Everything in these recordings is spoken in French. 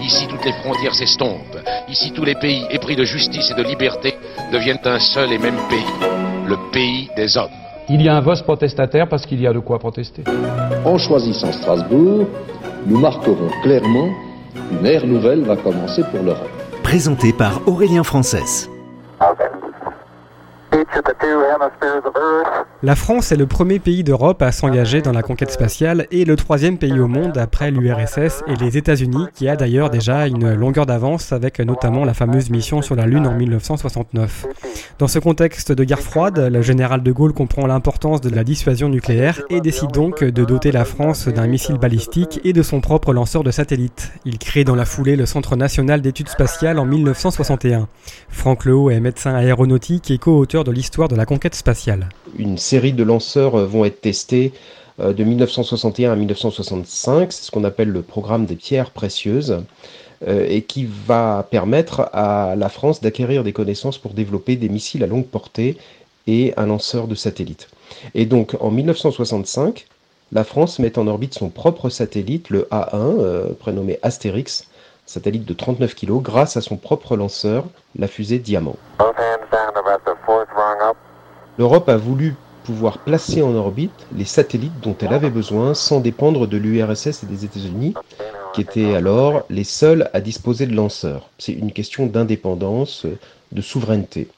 Ici, toutes les frontières s'estompent. Ici, tous les pays épris de justice et de liberté deviennent un seul et même pays, le pays des hommes. Il y a un vote protestataire parce qu'il y a de quoi protester. En choisissant Strasbourg, nous marquerons clairement qu'une ère nouvelle va commencer pour l'Europe. Présenté par Aurélien Frances. La France est le premier pays d'Europe à s'engager dans la conquête spatiale et le troisième pays au monde après l'URSS et les États-Unis, qui a d'ailleurs déjà une longueur d'avance avec notamment la fameuse mission sur la Lune en 1969. Dans ce contexte de guerre froide, le général de Gaulle comprend l'importance de la dissuasion nucléaire et décide donc de doter la France d'un missile balistique et de son propre lanceur de satellites. Il crée dans la foulée le Centre national d'études spatiales en 1961. Franck Lehaut est médecin aéronautique et co-auteur de l'histoire de la conquête spatiale. Série de lanceurs euh, vont être testés euh, de 1961 à 1965, c'est ce qu'on appelle le programme des pierres précieuses, euh, et qui va permettre à la France d'acquérir des connaissances pour développer des missiles à longue portée et un lanceur de satellites. Et donc en 1965, la France met en orbite son propre satellite, le A1, prénommé Astérix, satellite de 39 kg, grâce à son propre lanceur, la fusée Diamant. L'Europe a voulu pouvoir placer en orbite les satellites dont elle avait besoin sans dépendre de l'URSS et des États-Unis, qui étaient alors les seuls à disposer de lanceurs. C'est une question d'indépendance, de souveraineté.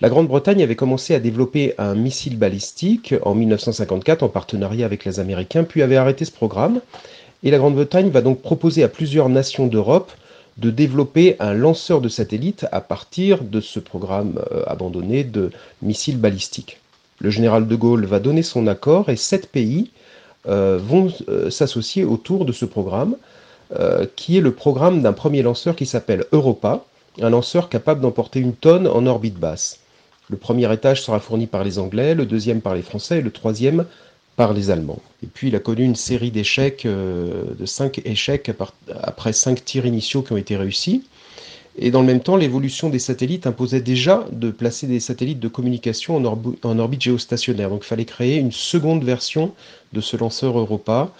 La Grande-Bretagne avait commencé à développer un missile balistique en 1954 en partenariat avec les Américains, puis avait arrêté ce programme. Et la Grande-Bretagne va donc proposer à plusieurs nations d'Europe de développer un lanceur de satellites à partir de ce programme euh, abandonné de missiles balistiques. Le général de Gaulle va donner son accord et sept pays euh, vont euh, s'associer autour de ce programme, qui est le programme d'un premier lanceur qui s'appelle Europa, un lanceur capable d'emporter une tonne en orbite basse. Le premier étage sera fourni par les Anglais, le deuxième par les Français et le troisième par les Allemands. Et puis il a connu une série d'échecs, euh, de cinq échecs après cinq tirs initiaux qui ont été réussis. Et dans le même temps, l'évolution des satellites imposait déjà de placer des satellites de communication en, orbite géostationnaire. Donc il fallait créer une seconde version de ce lanceur Europa.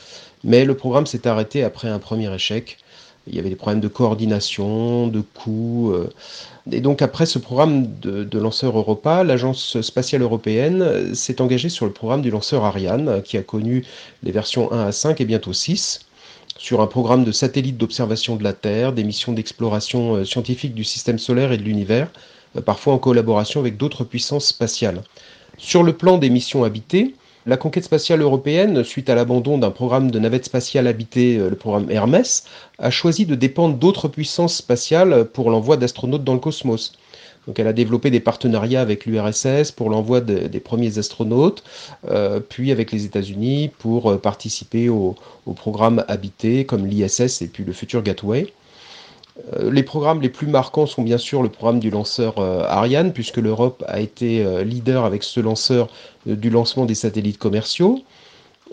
Mais le programme s'est arrêté après un premier échec. Il y avait des problèmes de coordination, de coûts. Euh, et donc après ce programme de, lanceur Europa, l'Agence spatiale européenne s'est engagée sur le programme du lanceur Ariane, qui a connu les versions 1 à 5 et bientôt 6, sur un programme de satellites d'observation de la Terre, des missions d'exploration euh, scientifique du système solaire et de l'univers, euh, parfois en collaboration avec d'autres puissances spatiales. Sur le plan des missions habitées, la conquête spatiale européenne, suite à l'abandon d'un programme de navette spatiale habitée, euh, le programme Hermès, a choisi de dépendre d'autres puissances spatiales pour l'envoi d'astronautes dans le cosmos. Donc elle a développé des partenariats avec l'URSS pour l'envoi des premiers astronautes, euh, puis avec les États-Unis pour euh, participer aux au programmes habités comme l'ISS et puis le Future Gateway. Euh, les programmes les plus marquants sont bien sûr le programme du lanceur Ariane, puisque l'Europe a été leader avec ce lanceur du lancement des satellites commerciaux.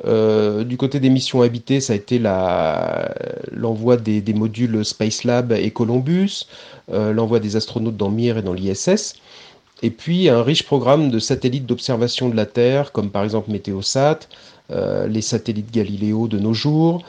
Du côté des missions habitées, ça a été l'envoi des, modules Space Lab et Columbus, l'envoi des astronautes dans Mir et dans l'ISS, et puis un riche programme de satellites d'observation de la Terre, comme par exemple Météosat, les satellites Galileo de nos jours,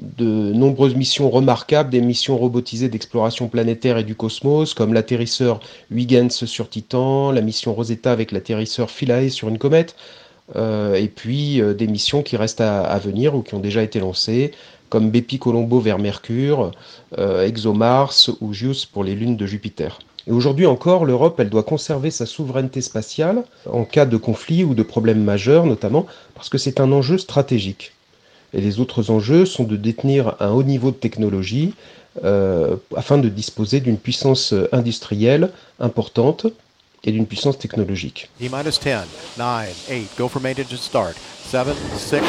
de nombreuses missions remarquables, des missions robotisées d'exploration planétaire et du cosmos, comme l'atterrisseur Huygens sur Titan, la mission Rosetta avec l'atterrisseur Philae sur une comète, euh, et puis euh, des missions qui restent à, venir ou qui ont déjà été lancées, comme Bepi Colombo vers Mercure, euh, ExoMars ou JUICE pour les lunes de Jupiter. Et aujourd'hui encore, l'Europe, elle doit conserver sa souveraineté spatiale en cas de conflit ou de problème majeur, notamment parce que c'est un enjeu stratégique. Et les autres enjeux sont de détenir un haut niveau de technologie euh, afin de disposer d'une puissance industrielle importante et d'une puissance technologique. 10, 9, 8, go for main engine start. 7, 6,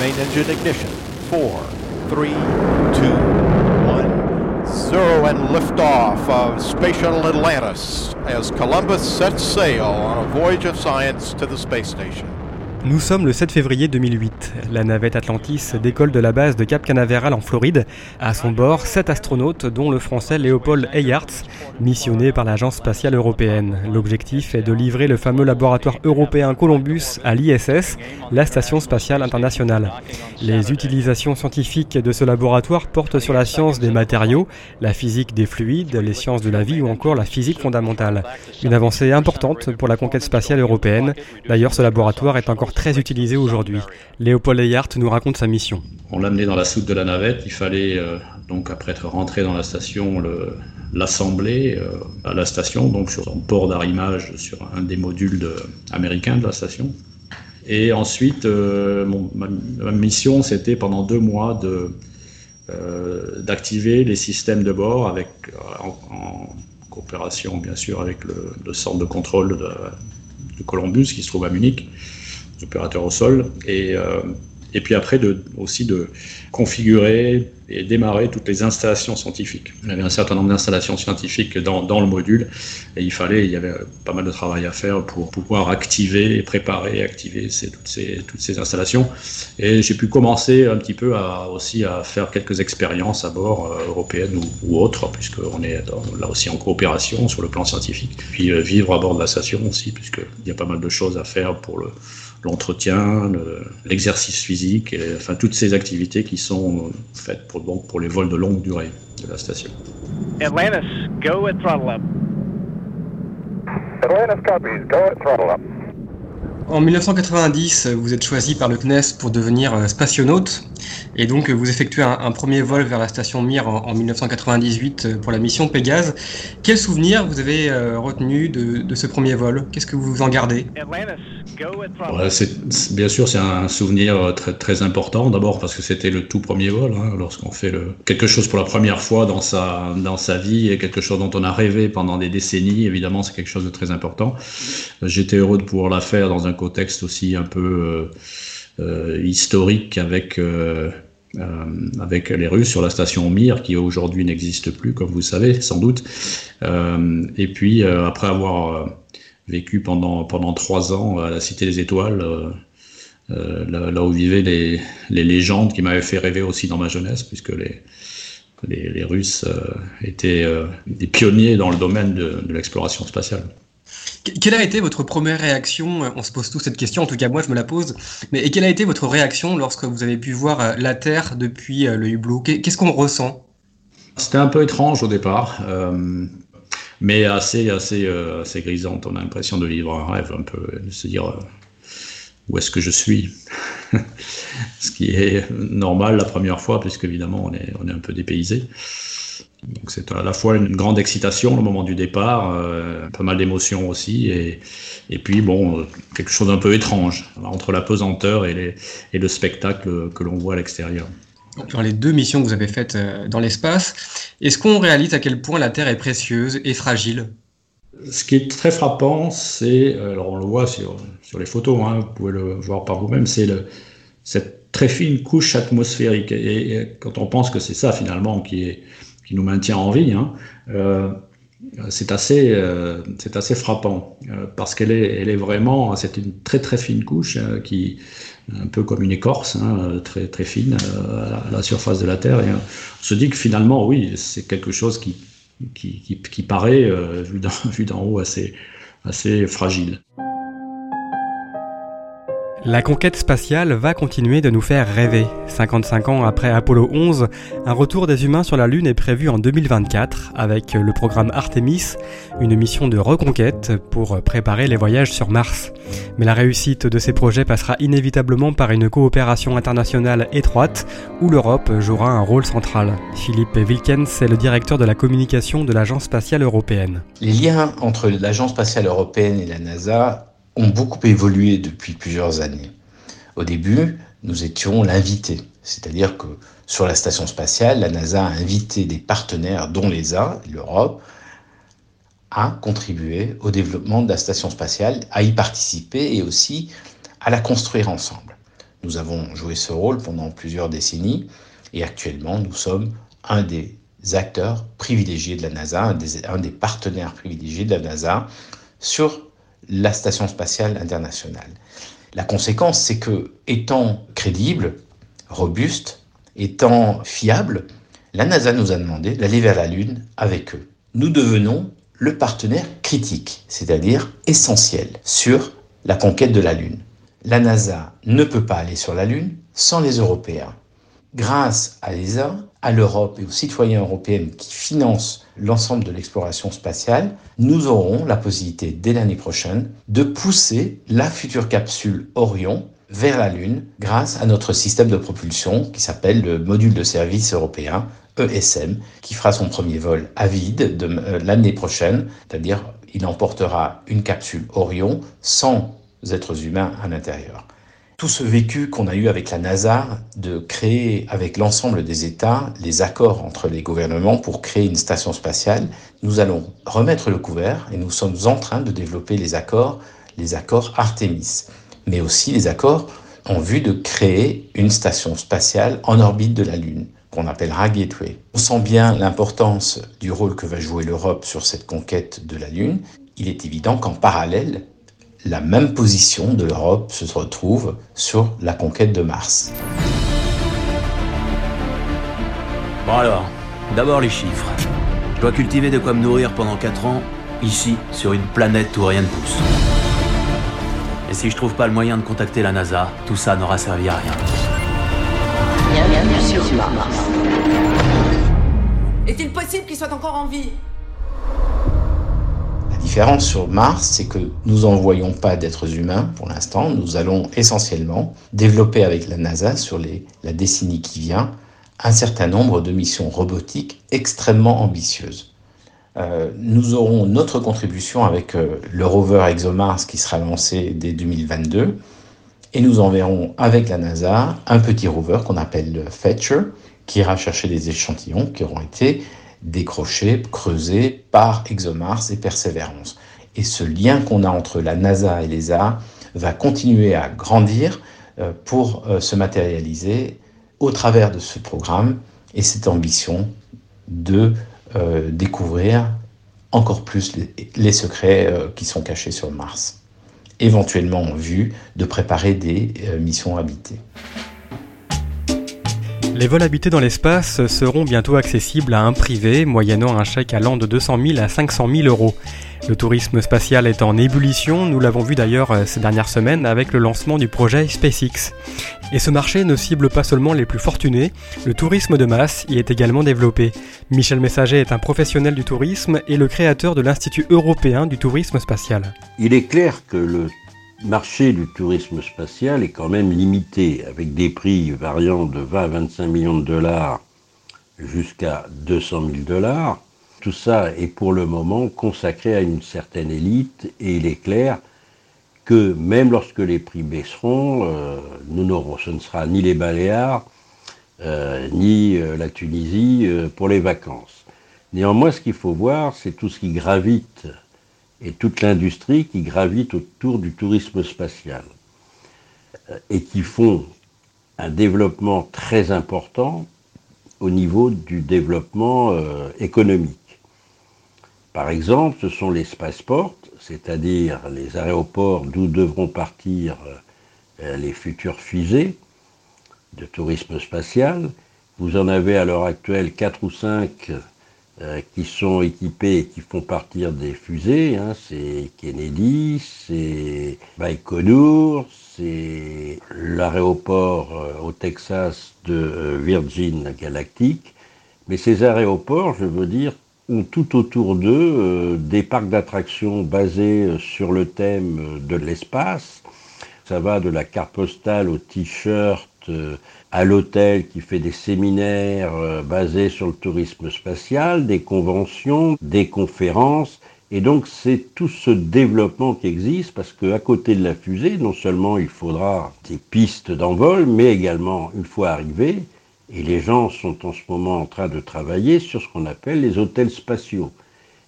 main engine ignition. 4, 3, 2, 1, zero and liftoff of Space Shuttle Atlantis as Columbus sets sail on a voyage of science to the space station. Nous sommes le 7 février 2008. La navette Atlantis décolle de la base de Cap Canaveral en Floride. À son bord, sept astronautes, dont le français Léopold Eyarts, missionné par l'Agence spatiale européenne. L'objectif est de livrer le fameux laboratoire européen Columbus à l'ISS, la station spatiale internationale. Les utilisations scientifiques de ce laboratoire portent sur la science des matériaux, la physique des fluides, les sciences de la vie ou encore la physique fondamentale. Une avancée importante pour la conquête spatiale européenne. D'ailleurs, ce laboratoire est encore très utilisé aujourd'hui. Léopold Eyart nous raconte sa mission. On l'a amené dans la soute de la navette. Il fallait euh, donc après être rentré dans la station l'assembler euh, à la station, donc sur son port d'arrimage sur un des modules américains de la station. Et ensuite, euh, mon, ma, mission, c'était pendant deux mois de d'activer les systèmes de bord avec en, coopération bien sûr avec le, centre de contrôle de Columbus qui se trouve à Munich opérateurs au sol, et, euh, et puis après aussi de configurer et démarrer toutes les installations scientifiques. Y avait un certain nombre d'installations scientifiques dans, le module, et il fallait, il y avait pas mal de travail à faire pour pouvoir activer, préparer, activer toutes, ces, installations. Et j'ai pu commencer un petit peu aussi à faire quelques expériences à bord, euh, européennes ou, ou autres, puisqu'on est là aussi en coopération sur le plan scientifique. Puis euh, vivre à bord de la station aussi, puisqu'il y a pas mal de choses à faire pour le l'entretien, l'exercice le, physique, et, enfin toutes ces activités qui sont faites pour, donc, pour les vols de longue durée de la station. Atlantis, go at throttle up. Atlantis copies, go at throttle up. En 1990, vous êtes choisi par le CNES pour devenir spationaute et donc vous effectuez un, un premier vol vers la station Mir en, en, 1998 pour la mission Pégase. Quel souvenir vous avez euh, retenu de, de, ce premier vol? Qu'est-ce que vous en gardez? Ouais, c'est, Bien sûr, c'est un souvenir très, très important. D'abord parce que c'était le tout premier vol, hein, lorsqu'on fait le, quelque chose pour la première fois dans sa, dans sa vie et quelque chose dont on a rêvé pendant des décennies. Évidemment, c'est quelque chose de très important. J'étais heureux de pouvoir la faire dans un contexte aussi un peu euh, euh, historique avec euh, avec les Russes sur la station Mir qui aujourd'hui n'existe plus, comme vous savez sans doute. et puis après avoir vécu pendant pendant trois ans à la Cité des Étoiles. Là, là, où vivaient les, les légendes qui m'avaient fait rêver aussi dans ma jeunesse, puisque les, les, Russes étaient des pionniers dans le domaine de, de l'exploration spatiale. Quelle a été votre première réaction On se pose tous cette question, en tout cas moi je me la pose. Mais quelle a été votre réaction lorsque vous avez pu voir la Terre depuis le hublot Qu'est-ce qu'on ressent? C'était un peu étrange au départ, euh, mais assez, assez, euh, assez grisante. On a l'impression de vivre un rêve, un peu, de se dire euh, où est-ce que je suis? Ce qui est normal la première fois, puisque évidemment on est, on est un peu dépaysé. Donc c'est à la fois une grande excitation le moment du départ, euh, pas mal d'émotions aussi, et, et puis bon, quelque chose d'un peu étrange entre la pesanteur et, les, et le spectacle que l'on voit à l'extérieur. Dans les deux missions que vous avez faites dans l'espace, est-ce qu'on réalise à quel point la Terre est précieuse et fragile? Ce qui est très frappant, c'est, alors on le voit sur, sur les photos, hein, vous pouvez le voir par vous-même, c'est cette très fine couche atmosphérique. Et, et quand on pense que c'est ça finalement qui est qui nous maintient en vie, hein, euh, c'est assez, euh, assez frappant euh, parce qu'elle est, elle est vraiment, c'est une très très fine couche qui, un peu comme une écorce, hein, très très fine à la surface de la Terre. Et on se dit que finalement, oui, c'est quelque chose qui, qui, qui, qui paraît, vu d'en haut, assez, assez fragile. La conquête spatiale va continuer de nous faire rêver. 55 ans après Apollo 11, un retour des humains sur la Lune est prévu en 2024 avec le programme Artemis, une mission de reconquête pour préparer les voyages sur Mars. Mais la réussite de ces projets passera inévitablement par une coopération internationale étroite où l'Europe jouera un rôle central. Philippe Wilkens est le directeur de la communication de l'Agence spatiale européenne. Les liens entre l'Agence spatiale européenne et la NASA ont beaucoup évolué depuis plusieurs années. Au début, nous étions l'invité, c'est-à-dire que sur la station spatiale, la NASA a invité des partenaires, dont l'ESA, l'Europe, à contribuer au développement de la station spatiale, à y participer et aussi à la construire ensemble. Nous avons joué ce rôle pendant plusieurs décennies et actuellement nous sommes un des acteurs privilégiés de la NASA, un des, un des partenaires privilégiés de la NASA sur la Station spatiale internationale. La conséquence, c'est que, étant crédible, robuste, étant fiable, la NASA nous a demandé d'aller vers la Lune avec eux. Nous devenons le partenaire critique, c'est-à-dire essentiel, sur la conquête de la Lune. La NASA ne peut pas aller sur la Lune sans les Européens. Grâce à l'ESA, à l'Europe et aux citoyens européens qui financent l'ensemble de l'exploration spatiale, nous aurons la possibilité dès l'année prochaine de pousser la future capsule Orion vers la Lune grâce à notre système de propulsion qui s'appelle le module de service européen ESM, qui fera son premier vol à vide de euh, l'année prochaine, c'est-à-dire il emportera une capsule Orion sans êtres humains à l'intérieur. Tout ce vécu qu'on a eu avec la NASA de créer avec l'ensemble des États les accords entre les gouvernements pour créer une station spatiale, nous allons remettre le couvert et nous sommes en train de développer les accords, les accords Artemis, mais aussi les accords en vue de créer une station spatiale en orbite de la Lune qu'on appellera Gateway. On sent bien l'importance du rôle que va jouer l'Europe sur cette conquête de la Lune. Il est évident qu'en parallèle, la même position de l'Europe se retrouve sur la conquête de Mars. Bon alors, d'abord les chiffres. Je dois cultiver de quoi me nourrir pendant 4 ans, ici, sur une planète où rien ne pousse. Et si je trouve pas le moyen de contacter la NASA, tout ça n'aura servi à rien. Bienvenue sur Mars. Est-il possible qu'il soit encore en vie? Différence sur Mars, c'est que nous n'envoyons pas d'êtres humains pour l'instant. Nous allons essentiellement développer avec la NASA sur la décennie qui vient un certain nombre de missions robotiques extrêmement ambitieuses. Euh, nous aurons notre contribution avec euh, le rover ExoMars qui sera lancé dès 2022 et nous enverrons avec la NASA un petit rover qu'on appelle le Fetcher qui ira chercher des échantillons qui auront été décrochés, creusés par ExoMars et Perseverance. Et ce lien qu'on a entre la NASA et l'ESA va continuer à grandir euh, pour euh, se matérialiser au travers de ce programme et cette ambition de euh, découvrir encore plus les, secrets qui sont cachés sur Mars. Éventuellement en vue de préparer des missions habitées. Les vols habités dans l'espace seront bientôt accessibles à un privé, moyennant un chèque allant de 200 000 à 500 000 euros. Le tourisme spatial est en ébullition, nous l'avons vu d'ailleurs euh, ces dernières semaines avec le lancement du projet SpaceX. Et ce marché ne cible pas seulement les plus fortunés, le tourisme de masse y est également développé. Michel Messager est un professionnel du tourisme et le créateur de l'Institut européen du tourisme spatial. Il est clair que le marché du tourisme spatial est quand même limité, avec des prix variant de 20 à 25 millions de dollars jusqu'à 200 000 dollars. Tout ça est pour le moment consacré à une certaine élite et il est clair que même lorsque les prix baisseront, euh, ce ne sera ni les Baléares, euh, ni euh, la Tunisie pour les vacances. Néanmoins, ce qu'il faut voir, c'est tout ce qui gravite et toute l'industrie qui gravite autour du tourisme spatial et qui font un développement très important au niveau du développement euh, économique. Par exemple, ce sont les spaceports, c'est-à-dire les aéroports d'où devront partir euh, les futures fusées de tourisme spatial. Vous en avez à l'heure actuelle quatre ou cinq euh, qui sont équipés et qui font partir des fusées. Hein. C'est Kennedy, c'est Baïkonour, c'est l'aéroport euh, au Texas de euh, Virgin Galactic. Mais ces aéroports, je veux dire, ont tout autour d'eux des parcs d'attractions basés sur le thème de l'espace. Ça va de la carte postale au t-shirt, à l'hôtel qui fait des séminaires euh, basés sur le tourisme spatial, des conventions, des conférences. Et donc c'est tout ce développement qui existe parce qu'à côté de la fusée, non seulement il faudra des pistes d'envol, mais également, une fois arrivé, et les gens sont en ce moment en train de travailler sur ce qu'on appelle les hôtels spatiaux.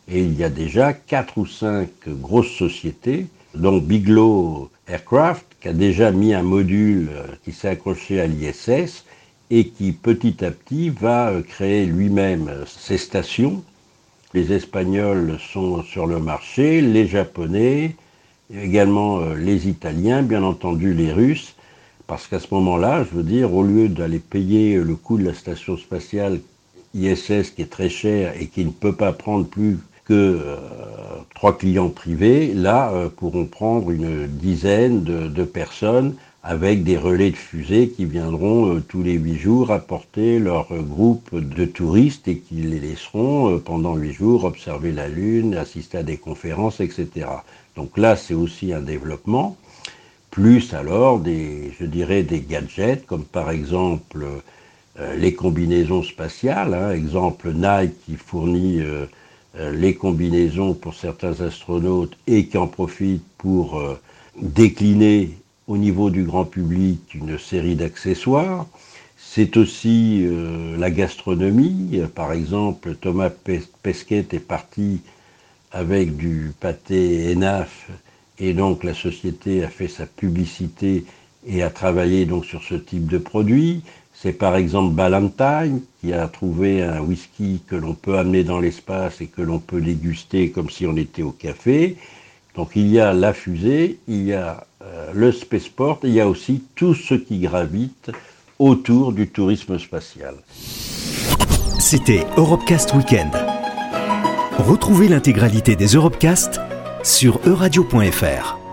Et il y a déjà quatre ou cinq grosses sociétés, dont Bigelow Aircraft, qui a déjà mis un module euh, qui s'est accroché à l'ISS et qui petit à petit va euh, créer lui-même ses stations. Les Espagnols sont sur le marché, les Japonais, également euh, les Italiens, bien entendu les Russes, parce qu'à ce moment-là, je veux dire, au lieu d'aller payer le coût de la station spatiale ISS qui est très cher et qui ne peut pas prendre plus que euh, trois clients privés, là, euh, pourront prendre une dizaine de, personnes avec des relais de fusée qui viendront euh, tous les huit jours apporter leur groupe de touristes et qui les laisseront pendant huit jours observer la Lune, assister à des conférences, etc. Donc là, c'est aussi un développement, plus alors des, je dirais, des gadgets, comme par exemple les combinaisons spatiales, hein, exemple Nike qui fournit les combinaisons pour certains astronautes et qui en profitent pour euh, décliner au niveau du grand public une série d'accessoires. C'est aussi euh, la gastronomie. Par exemple, Thomas Pesquet est parti avec du pâté ENAF et donc la société a fait sa publicité et a travaillé donc sur ce type de produit. C'est par exemple Ballantine qui a trouvé un whisky que l'on peut amener dans l'espace et que l'on peut déguster comme si on était au café. Donc il y a la fusée, il y a euh, le spaceport, il y a aussi tout ce qui gravite autour du tourisme spatial. C'était Europecast Weekend. Retrouvez l'intégralité des Europecast sur euradio.fr.